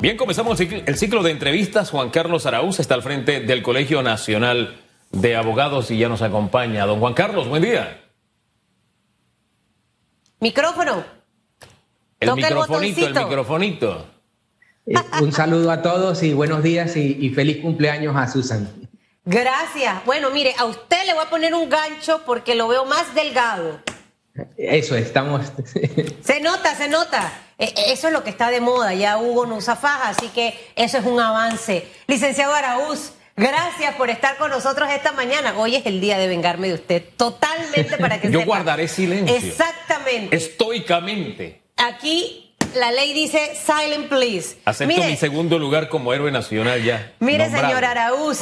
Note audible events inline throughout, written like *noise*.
Bien, comenzamos el ciclo de entrevistas. Juan Carlos Araúz está al frente del Colegio Nacional de Abogados y ya nos acompaña. Don Juan Carlos, buen día. Micrófono. El microfonito, el, microfonito. Eh, un saludo a todos y buenos días y, feliz cumpleaños a Susan. Gracias. Bueno, mire, a usted le voy a poner un gancho porque lo veo más delgado. Eso, estamos. se nota, se nota. E, e, eso es lo que está de moda. Ya Hugo no usa faja, así que eso es un avance. Licenciado Araúz, gracias por estar con nosotros esta mañana. Hoy es el día de vengarme de usted, totalmente para que *laughs* Yo guardaré silencio. Exactamente. Estoicamente. Aquí la ley dice silent please. Acepto mi segundo lugar como héroe nacional ya. Mire, señor Araúz,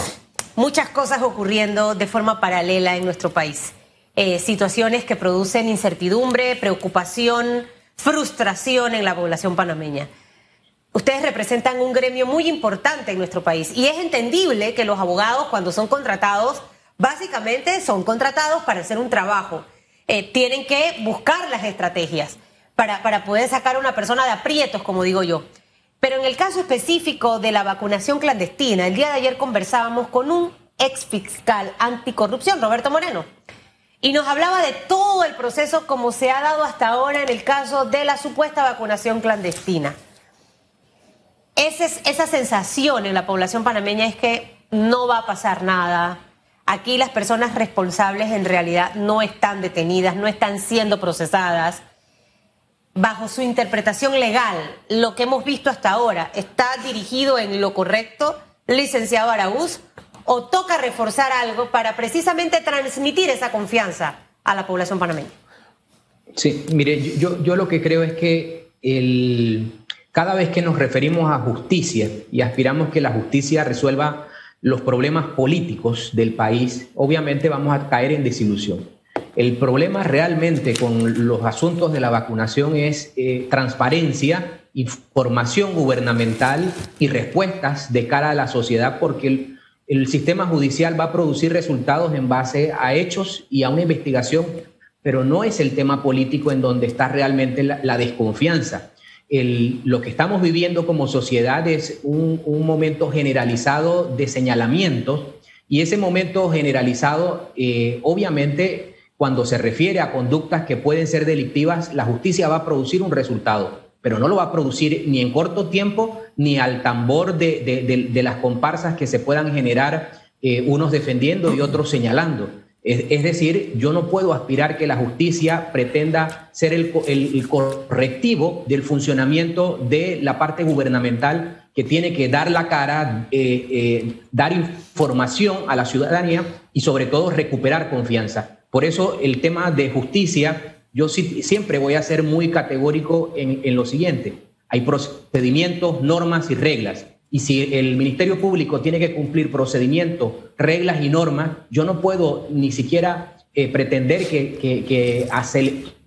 muchas cosas ocurriendo de forma paralela en nuestro país. Eh, situaciones que producen incertidumbre, preocupación frustración en la población panameña. Ustedes representan un gremio muy importante en nuestro país y es entendible que los abogados cuando son contratados, básicamente son contratados para hacer un trabajo. Eh, tienen que buscar las estrategias para, para poder sacar a una persona de aprietos, como digo yo. Pero en el caso específico de la vacunación clandestina, el día de ayer conversábamos con un ex fiscal anticorrupción, Roberto Moreno y nos hablaba de todo el proceso como se ha dado hasta ahora en el caso de la supuesta vacunación clandestina. esa sensación en la población panameña es que no va a pasar nada. Aquí las personas responsables en realidad no están detenidas, no están siendo procesadas. Bajo su interpretación legal, lo que hemos visto hasta ahora está dirigido en lo correcto, licenciado Araúz, o toca reforzar algo para precisamente transmitir esa confianza a la población panameña? Sí, mire, yo, yo lo que creo es que el, cada vez que nos referimos a justicia y aspiramos que la justicia resuelva los problemas políticos del país, obviamente vamos a caer en desilusión. El problema realmente con los asuntos de la vacunación es eh, transparencia, información gubernamental y respuestas de cara a la sociedad, porque el, el sistema judicial va a producir resultados en base a hechos y a una investigación, pero no es el tema político en donde está realmente la, desconfianza. lo que estamos viviendo como sociedad es un, momento generalizado de señalamientos y ese momento generalizado, eh, obviamente, cuando se refiere a conductas que pueden ser delictivas, la justicia va a producir un resultado pero no lo va a producir ni en corto tiempo ni al tambor de, las comparsas que se puedan generar eh, unos defendiendo y otros señalando. Es, decir, yo no puedo aspirar que la justicia pretenda ser el, correctivo del funcionamiento de la parte gubernamental que tiene que dar la cara, eh, eh, dar información a la ciudadanía y sobre todo recuperar confianza. Por eso el tema de justicia yo siempre voy a ser muy categórico en, lo siguiente. Hay procedimientos, normas y reglas. Y si el Ministerio Público tiene que cumplir procedimientos, reglas y normas, yo no puedo ni siquiera eh, pretender que,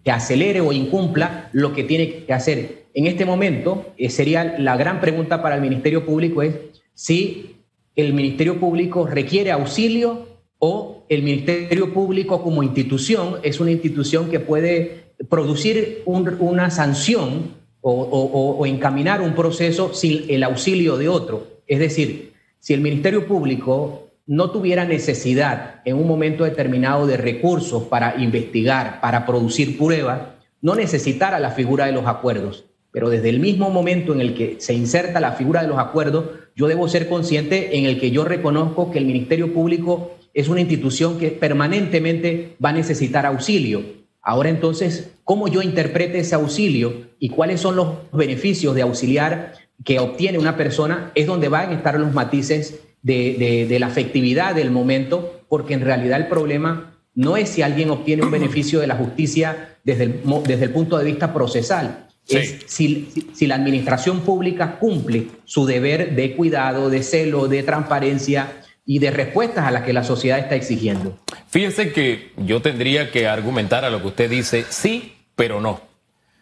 acelere, o incumpla lo que tiene que hacer. En este momento, eh, sería la gran pregunta para el Ministerio Público es si el Ministerio Público requiere auxilio o el Ministerio Público como institución es una institución que puede producir una sanción o, encaminar un proceso sin el auxilio de otro. Es decir, si el Ministerio Público no tuviera necesidad en un momento determinado de recursos para investigar, para producir pruebas, no necesitara la figura de los acuerdos. Pero desde el mismo momento en el que se inserta la figura de los acuerdos, yo debo ser consciente en el que yo reconozco que el Ministerio Público es una institución que permanentemente va a necesitar auxilio. Ahora entonces, ¿cómo yo interprete ese auxilio y cuáles son los beneficios de auxiliar que obtiene una persona? Es donde van a estar los matices de, la afectividad del momento, porque en realidad el problema no es si alguien obtiene un beneficio de la justicia desde el, desde el punto de vista procesal, es si, si, la administración pública cumple su deber de cuidado, de celo, de transparencia, y de respuestas a las que la sociedad está exigiendo. Fíjense que yo tendría que argumentar a lo que usted dice, sí, pero no.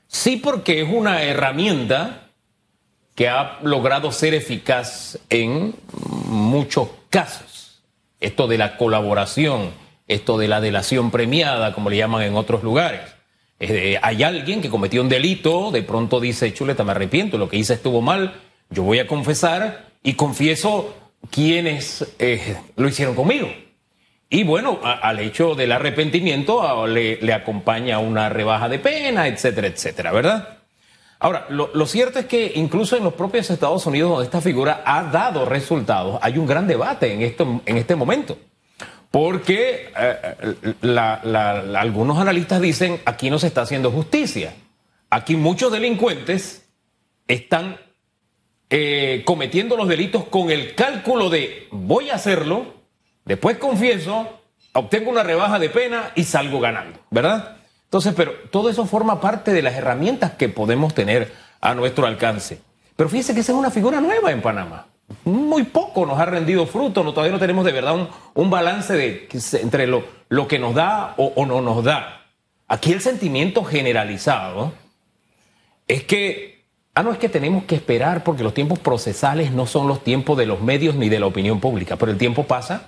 Sí porque es una herramienta que ha logrado ser eficaz en muchos casos. Esto de la colaboración, esto de la delación premiada, como le llaman en otros lugares. hay alguien que cometió un delito, de pronto dice, chuleta, me arrepiento, lo que hice estuvo mal, yo voy a confesar y confieso quienes eh, lo hicieron conmigo. Y bueno, al hecho del arrepentimiento le, acompaña una rebaja de pena, etcétera, etcétera, ¿verdad? Ahora, lo, cierto es que incluso en los propios Estados Unidos, donde esta figura ha dado resultados, hay un gran debate en, esto, en este momento. Porque eh, algunos analistas dicen, aquí no se está haciendo justicia. Aquí muchos delincuentes están eh, cometiendo los delitos con el cálculo de voy a hacerlo, después confieso, obtengo una rebaja de pena y salgo ganando, ¿verdad? Entonces, pero todo eso forma parte de las herramientas que podemos tener a nuestro alcance. Pero fíjese que esa es una figura nueva en Panamá. Muy poco nos ha rendido fruto, no, todavía no tenemos de verdad un, balance de, entre lo, lo, que nos da o, o no nos da. Aquí el sentimiento generalizado es que Ah, no es que tenemos que esperar porque los tiempos procesales no son los tiempos de los medios ni de la opinión pública, pero el tiempo pasa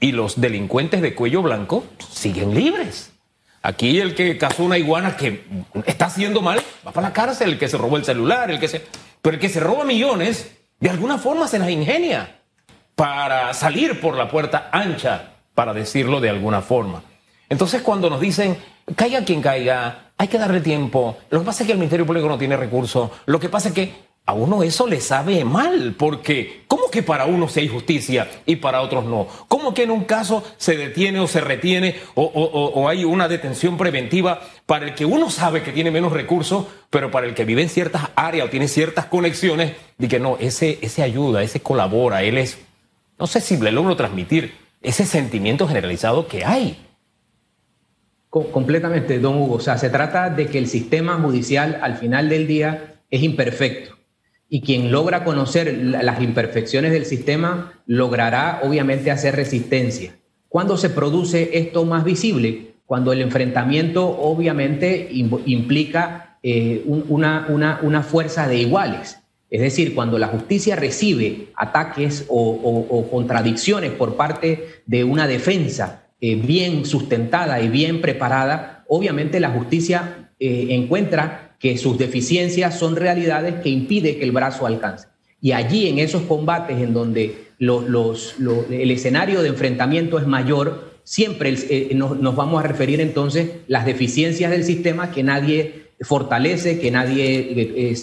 y los delincuentes de cuello blanco siguen libres. Aquí el que cazó una iguana que está haciendo mal va para la cárcel, el que se robó el celular, el que se... Pero el que se roba millones, de alguna forma se las ingenia para salir por la puerta ancha, para decirlo de alguna forma. Entonces cuando nos dicen, caiga quien caiga, hay que darle tiempo. Lo que pasa es que el Ministerio Público no tiene recursos. Lo que pasa es que a uno eso le sabe mal, porque ¿cómo que para uno se hay justicia y para otros no? ¿Cómo que en un caso se detiene o se retiene o, hay una detención preventiva para el que uno sabe que tiene menos recursos, pero para el que vive en ciertas áreas o tiene ciertas conexiones, y que no, ese, ese ayuda, ese colabora, él es, no sé si le logro transmitir ese sentimiento generalizado que hay completamente, don Hugo. O sea, se trata de que el sistema judicial al final del día es imperfecto. Y quien logra conocer las imperfecciones del sistema logrará obviamente hacer resistencia. ¿Cuándo se produce esto más visible? Cuando el enfrentamiento obviamente implica eh, una, una, fuerza de iguales. Es decir, cuando la justicia recibe ataques o contradicciones por parte de una defensa eh, bien sustentada y bien preparada, obviamente la justicia eh, encuentra que sus deficiencias son realidades que impiden que el brazo alcance. Y allí en esos combates en donde el escenario de enfrentamiento es mayor, siempre eh, nos, vamos a referir entonces las deficiencias del sistema que nadie fortalece, que nadie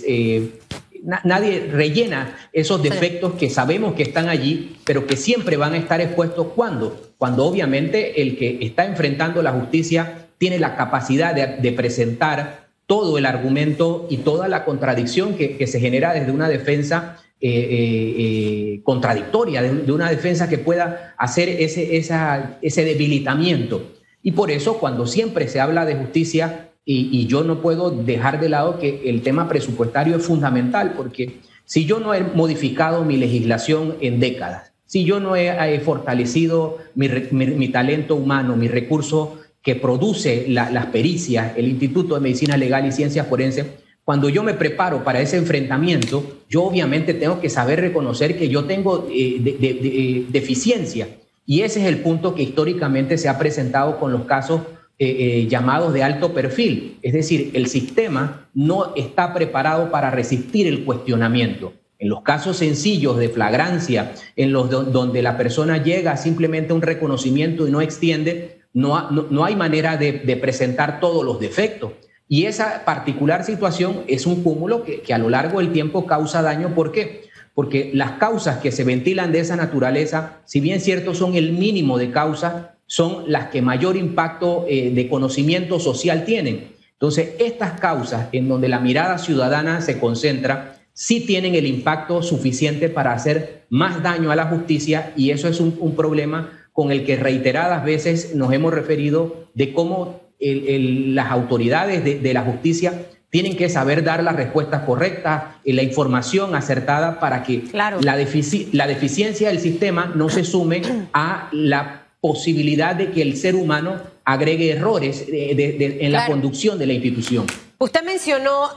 nadie rellena esos defectos que sabemos que están allí, pero que siempre van a estar expuestos. Cuando, cuando obviamente el que está enfrentando la justicia tiene la capacidad de, presentar todo el argumento y toda la contradicción que, se genera desde una defensa eh, eh, eh, contradictoria, de, una defensa que pueda hacer ese, ese debilitamiento. Y por eso cuando siempre se habla de justicia, y, yo no puedo dejar de lado que el tema presupuestario es fundamental, porque si yo no he modificado mi legislación en décadas, si yo no he, fortalecido mi, talento humano, mi recurso que produce las pericias, el Instituto de Medicina Legal y Ciencias Forenses, cuando yo me preparo para ese enfrentamiento, yo obviamente tengo que saber reconocer que yo tengo eh, eh, deficiencia. Y ese es el punto que históricamente se ha presentado con los casos eh, eh, llamados de alto perfil. Es decir, el sistema no está preparado para resistir el cuestionamiento. En los casos sencillos de flagrancia, en los donde la persona llega simplemente a un reconocimiento y no extiende, no, hay manera de, presentar todos los defectos. Y esa particular situación es un cúmulo que, que a lo largo del tiempo causa daño. ¿Por qué? Porque las causas que se ventilan de esa naturaleza, si bien cierto son el mínimo de causas, son las que mayor impacto eh, de conocimiento social tienen. Entonces, estas causas en donde la mirada ciudadana se concentra, sí tienen el impacto suficiente para hacer más daño a la justicia y eso es un, problema con el que reiteradas veces nos hemos referido de cómo las autoridades de, la justicia tienen que saber dar las respuestas correctas, la información acertada para que la, la deficiencia del sistema no se sume a la posibilidad de que el ser humano agregue errores en la conducción de la institución. Usted mencionó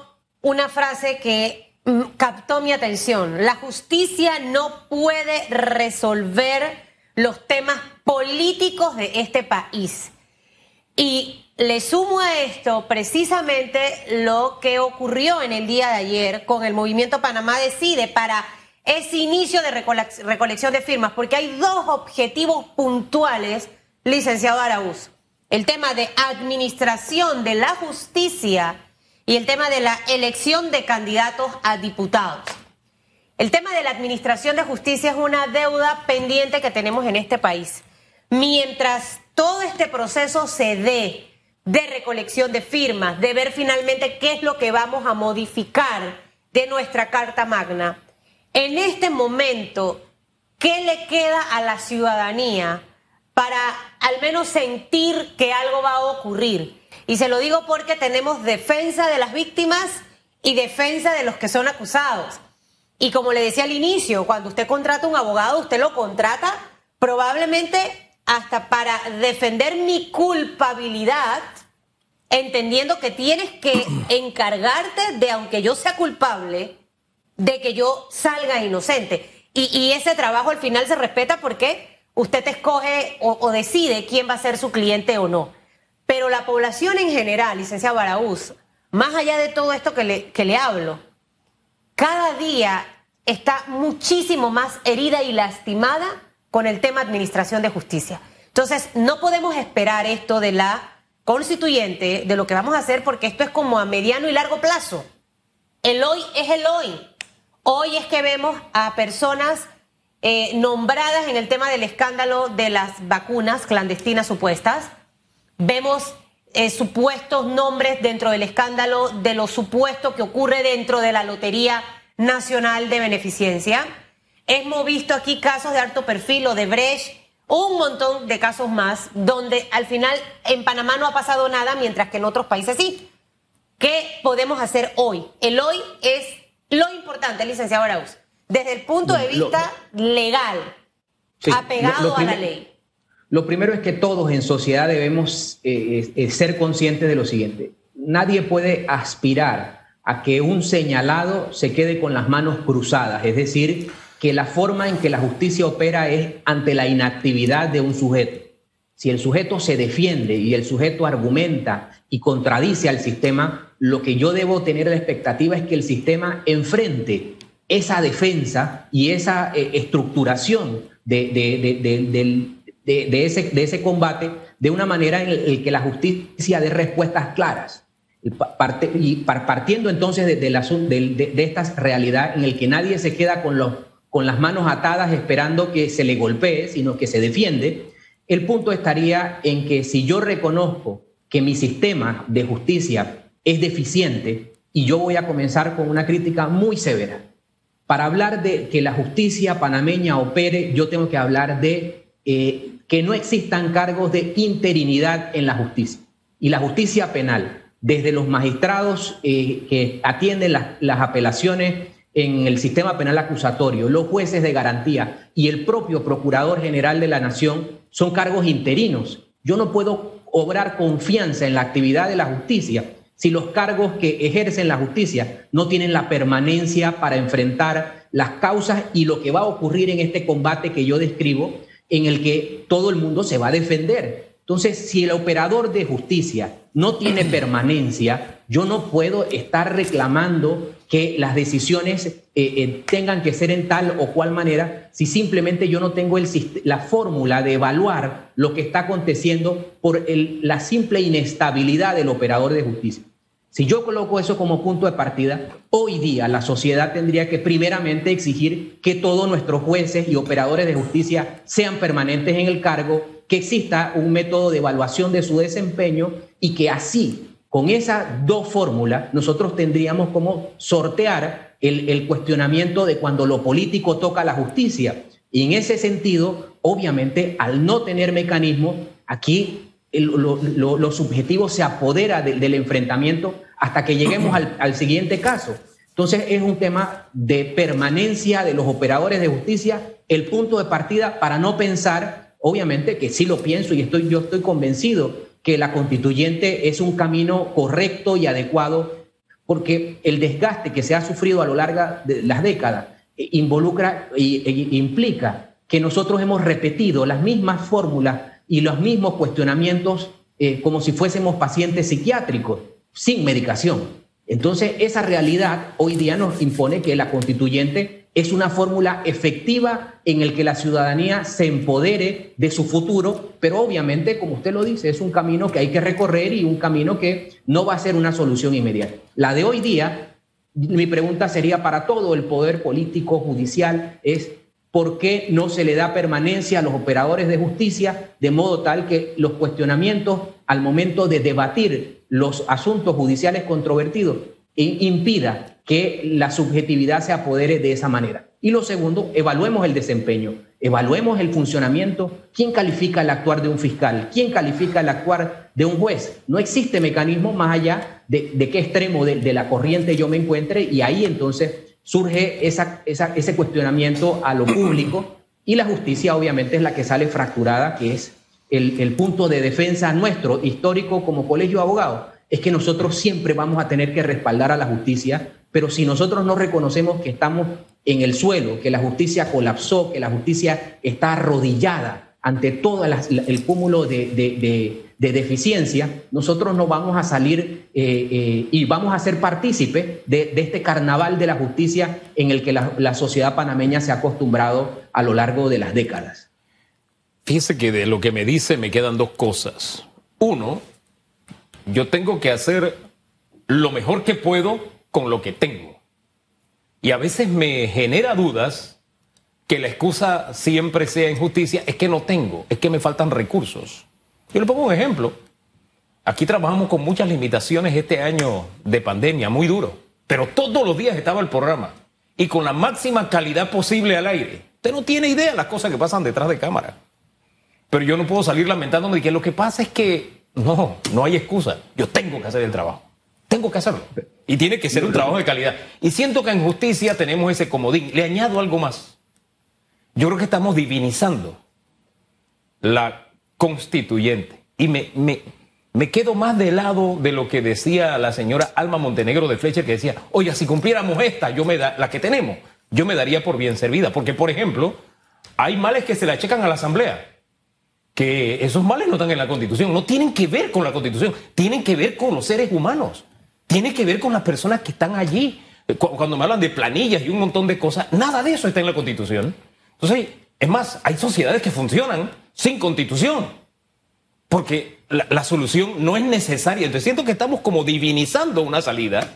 una frase que mm, captó mi atención. La justicia no puede resolver los temas políticos de este país. Y le sumo a esto precisamente lo que ocurrió en el día de ayer con el movimiento Panamá Decide para ese inicio de recolección de firmas, porque hay dos objetivos puntuales, licenciado Araúz. El tema de administración de la justicia y el tema de la elección de candidatos a diputados. El tema de la administración de justicia es una deuda pendiente que tenemos en este país. Mientras todo este proceso se dé de recolección de firmas, de ver finalmente qué es lo que vamos a modificar de nuestra Carta Magna. En este momento, ¿qué le queda a la ciudadanía para al menos sentir que algo va a ocurrir? Y se lo digo porque tenemos defensa de las víctimas y defensa de los que son acusados. Y como le decía al inicio, cuando usted contrata un abogado, usted lo contrata probablemente hasta para defender mi culpabilidad, entendiendo que tienes que *clears throat* encargarte de, aunque yo sea culpable, de que yo salga inocente. Y, ese trabajo al final se respeta porque usted escoge o, decide quién va a ser su cliente o no. Pero la población en general, licenciado Baraúz, más allá de todo esto que le, que le hablo, cada día está muchísimo más herida y lastimada con el tema administración de justicia. Entonces, no podemos esperar esto de la constituyente, de lo que vamos a hacer, porque esto es como a mediano y largo plazo. El hoy es el hoy. Hoy es que vemos a personas eh, nombradas en el tema del escándalo de las vacunas clandestinas supuestas. Vemos eh, supuestos nombres dentro del escándalo de lo supuesto que ocurre dentro de la Lotería Nacional de Beneficencia. Hemos visto aquí casos de alto perfil o de Brecht, un montón de casos más, donde al final en Panamá no ha pasado nada, mientras que en otros países sí. ¿Qué podemos hacer hoy? El hoy es lo importante, licenciado Arauz, desde el punto de vista legal, apegado a la ley. Lo primero es que todos en sociedad debemos eh, eh, ser conscientes de lo siguiente. Nadie puede aspirar a que un señalado se quede con las manos cruzadas, es decir, que la forma en que la justicia opera es ante la inactividad de un sujeto. Si el sujeto se defiende y el sujeto argumenta y contradice al sistema, lo que yo debo tener la expectativa es que el sistema enfrente esa defensa y esa eh, estructuración de, de, ese, de ese combate de una manera en la que la justicia dé respuestas claras. Y partiendo entonces de, de, de, esta realidad en el que nadie se queda con los con las manos atadas esperando que se le golpee, sino que se defiende, el punto estaría en que si yo reconozco que mi sistema de justicia es deficiente, y yo voy a comenzar con una crítica muy severa, para hablar de que la justicia panameña opere, yo tengo que hablar de eh, que no existan cargos de interinidad en la justicia. Y la justicia penal, desde los magistrados eh, que atienden las apelaciones en el sistema penal acusatorio, los jueces de garantía y el propio Procurador General de la Nación son cargos interinos. Yo no puedo obrar confianza en la actividad de la justicia si los cargos que ejercen la justicia no tienen la permanencia para enfrentar las causas y lo que va a ocurrir en este combate que yo describo, en el que todo el mundo se va a defender. Entonces, si el operador de justicia no tiene permanencia, yo no puedo estar reclamando que las decisiones eh, eh, tengan que ser en tal o cual manera si simplemente yo no tengo el, la fórmula de evaluar lo que está aconteciendo por la simple inestabilidad del operador de justicia. Si yo coloco eso como punto de partida, hoy día la sociedad tendría que primeramente exigir que todos nuestros jueces y operadores de justicia sean permanentes en el cargo, que exista un método de evaluación de su desempeño y que así con esas dos fórmulas, nosotros tendríamos como sortear el, cuestionamiento de cuando lo político toca la justicia. Y en ese sentido, obviamente, al no tener mecanismo, aquí lo, subjetivo se apodera del enfrentamiento hasta que lleguemos al, al siguiente caso. Entonces es un tema de permanencia de los operadores de justicia, el punto de partida para no pensar, obviamente que sí lo pienso y estoy, yo estoy convencido que la constituyente es un camino correcto y adecuado porque el desgaste que se ha sufrido a lo largo de las décadas involucra e implica que nosotros hemos repetido las mismas fórmulas y los mismos cuestionamientos eh, como si fuésemos pacientes psiquiátricos, sin medicación. Entonces, esa realidad hoy día nos impone que la constituyente es una fórmula efectiva en el que la ciudadanía se empodere de su futuro, pero obviamente, como usted lo dice, es un camino que hay que recorrer y un camino que no va a ser una solución inmediata. La de hoy día, mi pregunta sería para todo el poder político, judicial, es ¿por qué no se le da permanencia a los operadores de justicia de modo tal que los cuestionamientos al momento de debatir los asuntos judiciales controvertidos impida que la subjetividad se apodere de esa manera. Y lo segundo, evaluemos el desempeño, evaluemos el funcionamiento. ¿Quién califica el actuar de un fiscal? ¿Quién califica el actuar de un juez? No existe mecanismo más allá de, qué extremo de, la corriente yo me encuentre y ahí entonces surge ese cuestionamiento a lo público y la justicia obviamente es la que sale fracturada, que es el, el punto de defensa nuestro histórico como colegio de abogados es que nosotros siempre vamos a tener que respaldar a la justicia, pero si nosotros no reconocemos que estamos en el suelo, que la justicia colapsó, que la justicia está arrodillada ante todo el cúmulo de, deficiencia, nosotros no vamos a salir eh, eh, y vamos a ser partícipes de, este carnaval de la justicia en el que la, la sociedad panameña se ha acostumbrado a lo largo de las décadas. Fíjese que de lo que me dice me quedan dos cosas. Uno, yo tengo que hacer lo mejor que puedo con lo que tengo. Y a veces me genera dudas que la excusa siempre sea injusticia, es que no tengo, es que me faltan recursos. Yo le pongo un ejemplo. Aquí trabajamos con muchas limitaciones este año de pandemia, muy duro, pero todos los días estaba el programa y con la máxima calidad posible al aire. Usted no tiene idea de las cosas que pasan detrás de cámara. Pero yo no puedo salir lamentándome de que lo que pasa es que no, no hay excusa. Yo tengo que hacer el trabajo. Tengo que hacerlo. Y tiene que ser un trabajo de calidad. Y siento que en justicia tenemos ese comodín. Le añado algo más. Yo creo que estamos divinizando la constituyente. Y me, me, me quedo más del lado de lo que decía la señora Alma Montenegro de Fletcher, que decía, oye, si cumpliéramos esta, yo me da, la que tenemos, yo me daría por bien servida. Porque, por ejemplo, hay males que se la checan a la Asamblea que esos males no están en la Constitución, no tienen que ver con la Constitución, tienen que ver con los seres humanos, tienen que ver con las personas que están allí. Cuando me hablan de planillas y un montón de cosas, nada de eso está en la Constitución. Entonces, es más, hay sociedades que funcionan sin Constitución, porque la, solución no es necesaria. Entonces, siento que estamos como divinizando una salida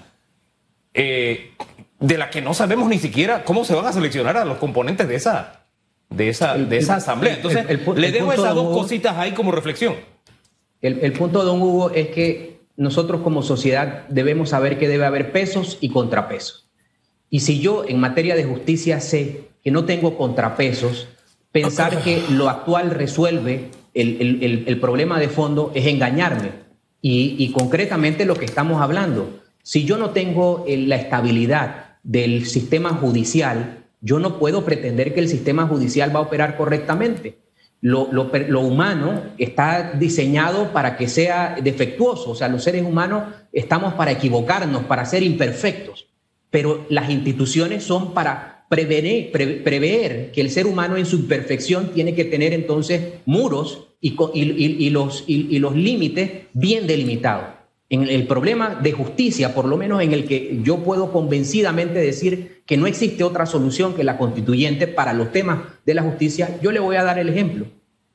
eh, de la que no sabemos ni siquiera cómo se van a seleccionar a los componentes de esa, de esa, de esa asamblea. Entonces, le dejo esas dos cositas ahí como reflexión. El, punto, don Hugo, es que nosotros como sociedad debemos saber que debe haber pesos y contrapesos. Y si yo en materia de justicia sé que no tengo contrapesos, pensar que lo actual resuelve el, problema de fondo es engañarme. Y, y, concretamente lo que estamos hablando, si yo no tengo eh, la estabilidad del sistema judicial, yo no puedo pretender que el sistema judicial va a operar correctamente. Lo, humano está diseñado para que sea defectuoso, o sea, los seres humanos estamos para equivocarnos, para ser imperfectos, pero las instituciones son para prevenir, prever que el ser humano en su imperfección tiene que tener entonces muros y, los límites bien delimitados en el problema de justicia, por lo menos en el que yo puedo convencidamente decir que no existe otra solución que la constituyente para los temas de la justicia, yo le voy a dar el ejemplo.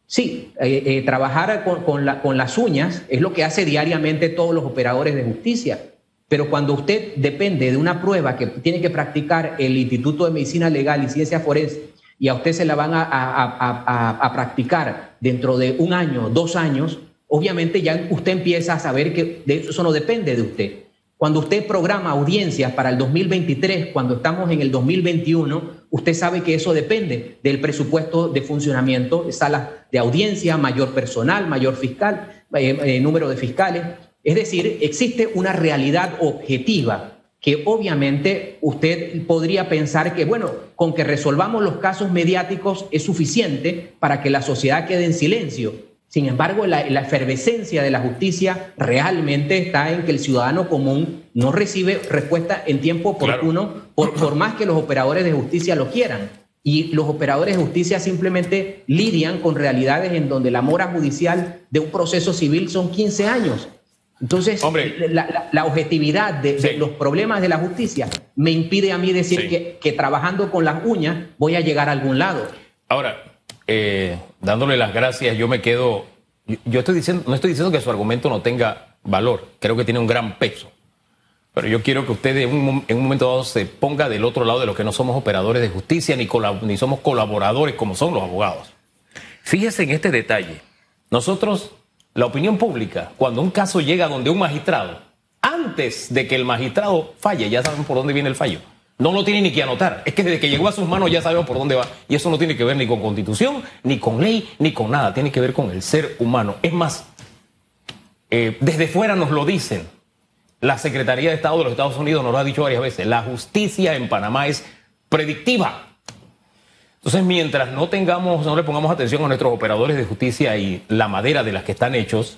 Sí, eh, eh, trabajar con, las uñas es lo que hace diariamente todos los operadores de justicia, pero cuando usted depende de una prueba que tiene que practicar el Instituto de Medicina Legal y Ciencia Forense y a usted se la van a practicar dentro de un año, dos años, obviamente ya usted empieza a saber que eso no depende de usted. Cuando usted programa audiencias para el 2023, cuando estamos en el 2021, usted sabe que eso depende del presupuesto de funcionamiento, salas de audiencia, mayor personal, mayor fiscal, eh, eh, número de fiscales. Es decir, existe una realidad objetiva que obviamente usted podría pensar que, bueno, con que resolvamos los casos mediáticos es suficiente para que la sociedad quede en silencio. Sin embargo, la, efervescencia de la justicia realmente está en que el ciudadano común no recibe respuesta en tiempo oportuno, por, más que los operadores de justicia lo quieran. y los operadores de justicia simplemente lidian con realidades en donde la mora judicial de un proceso civil son 15 años. Entonces, la, objetividad de, los problemas de la justicia me impide a mí decir que, trabajando con las uñas voy a llegar a algún lado. Ahora, eh, dándole las gracias, yo me quedo. Yo, estoy diciendo, no estoy diciendo que su argumento no tenga valor, creo que tiene un gran peso. Pero yo quiero que usted en un, momento dado se ponga del otro lado de los que no somos operadores de justicia ni, ni somos colaboradores como son los abogados. Fíjese en este detalle. Nosotros la opinión pública, cuando un caso llega donde un magistrado, antes de que el magistrado falle, ya saben por dónde viene el fallo. No lo tiene ni que anotar. Es que desde que llegó a sus manos ya sabemos por dónde va. Y eso no tiene que ver ni con constitución, ni con ley, ni con nada. Tiene que ver con el ser humano. Es más, eh, desde fuera nos lo dicen. La Secretaría de Estado de los Estados Unidos nos lo ha dicho varias veces. La justicia en Panamá es predictiva. Entonces, mientras no tengamos, no le pongamos atención a nuestros operadores de justicia y la madera de las que están hechos,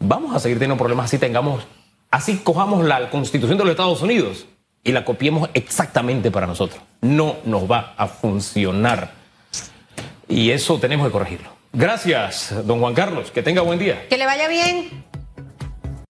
vamos a seguir teniendo problemas así tengamos, así cojamos la constitución de los Estados Unidos y la copiemos exactamente para nosotros. No nos va a funcionar. Y eso tenemos que corregirlo. Gracias, don Juan Carlos. Que tenga buen día. Que le vaya bien.